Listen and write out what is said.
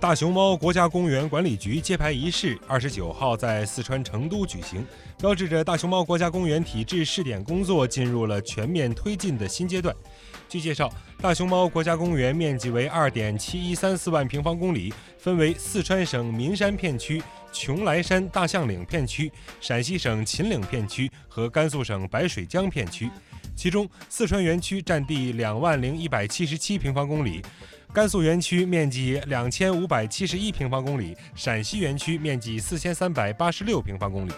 大熊猫国家公园管理局揭牌仪式二十九号在四川成都举行，标志着大熊猫国家公园体制试点工作进入了全面推进的新阶段。据介绍，大熊猫国家公园面积为二点七一三四万平方公里，分为四川省岷山片区、邛崃山大象岭片区、陕西省秦岭片区和甘肃省白水江片区。其中，四川园区占地两万零一百七十七平方公里。甘肃园区面积两千五百七十一平方公里，陕西园区面积四千三百八十六平方公里。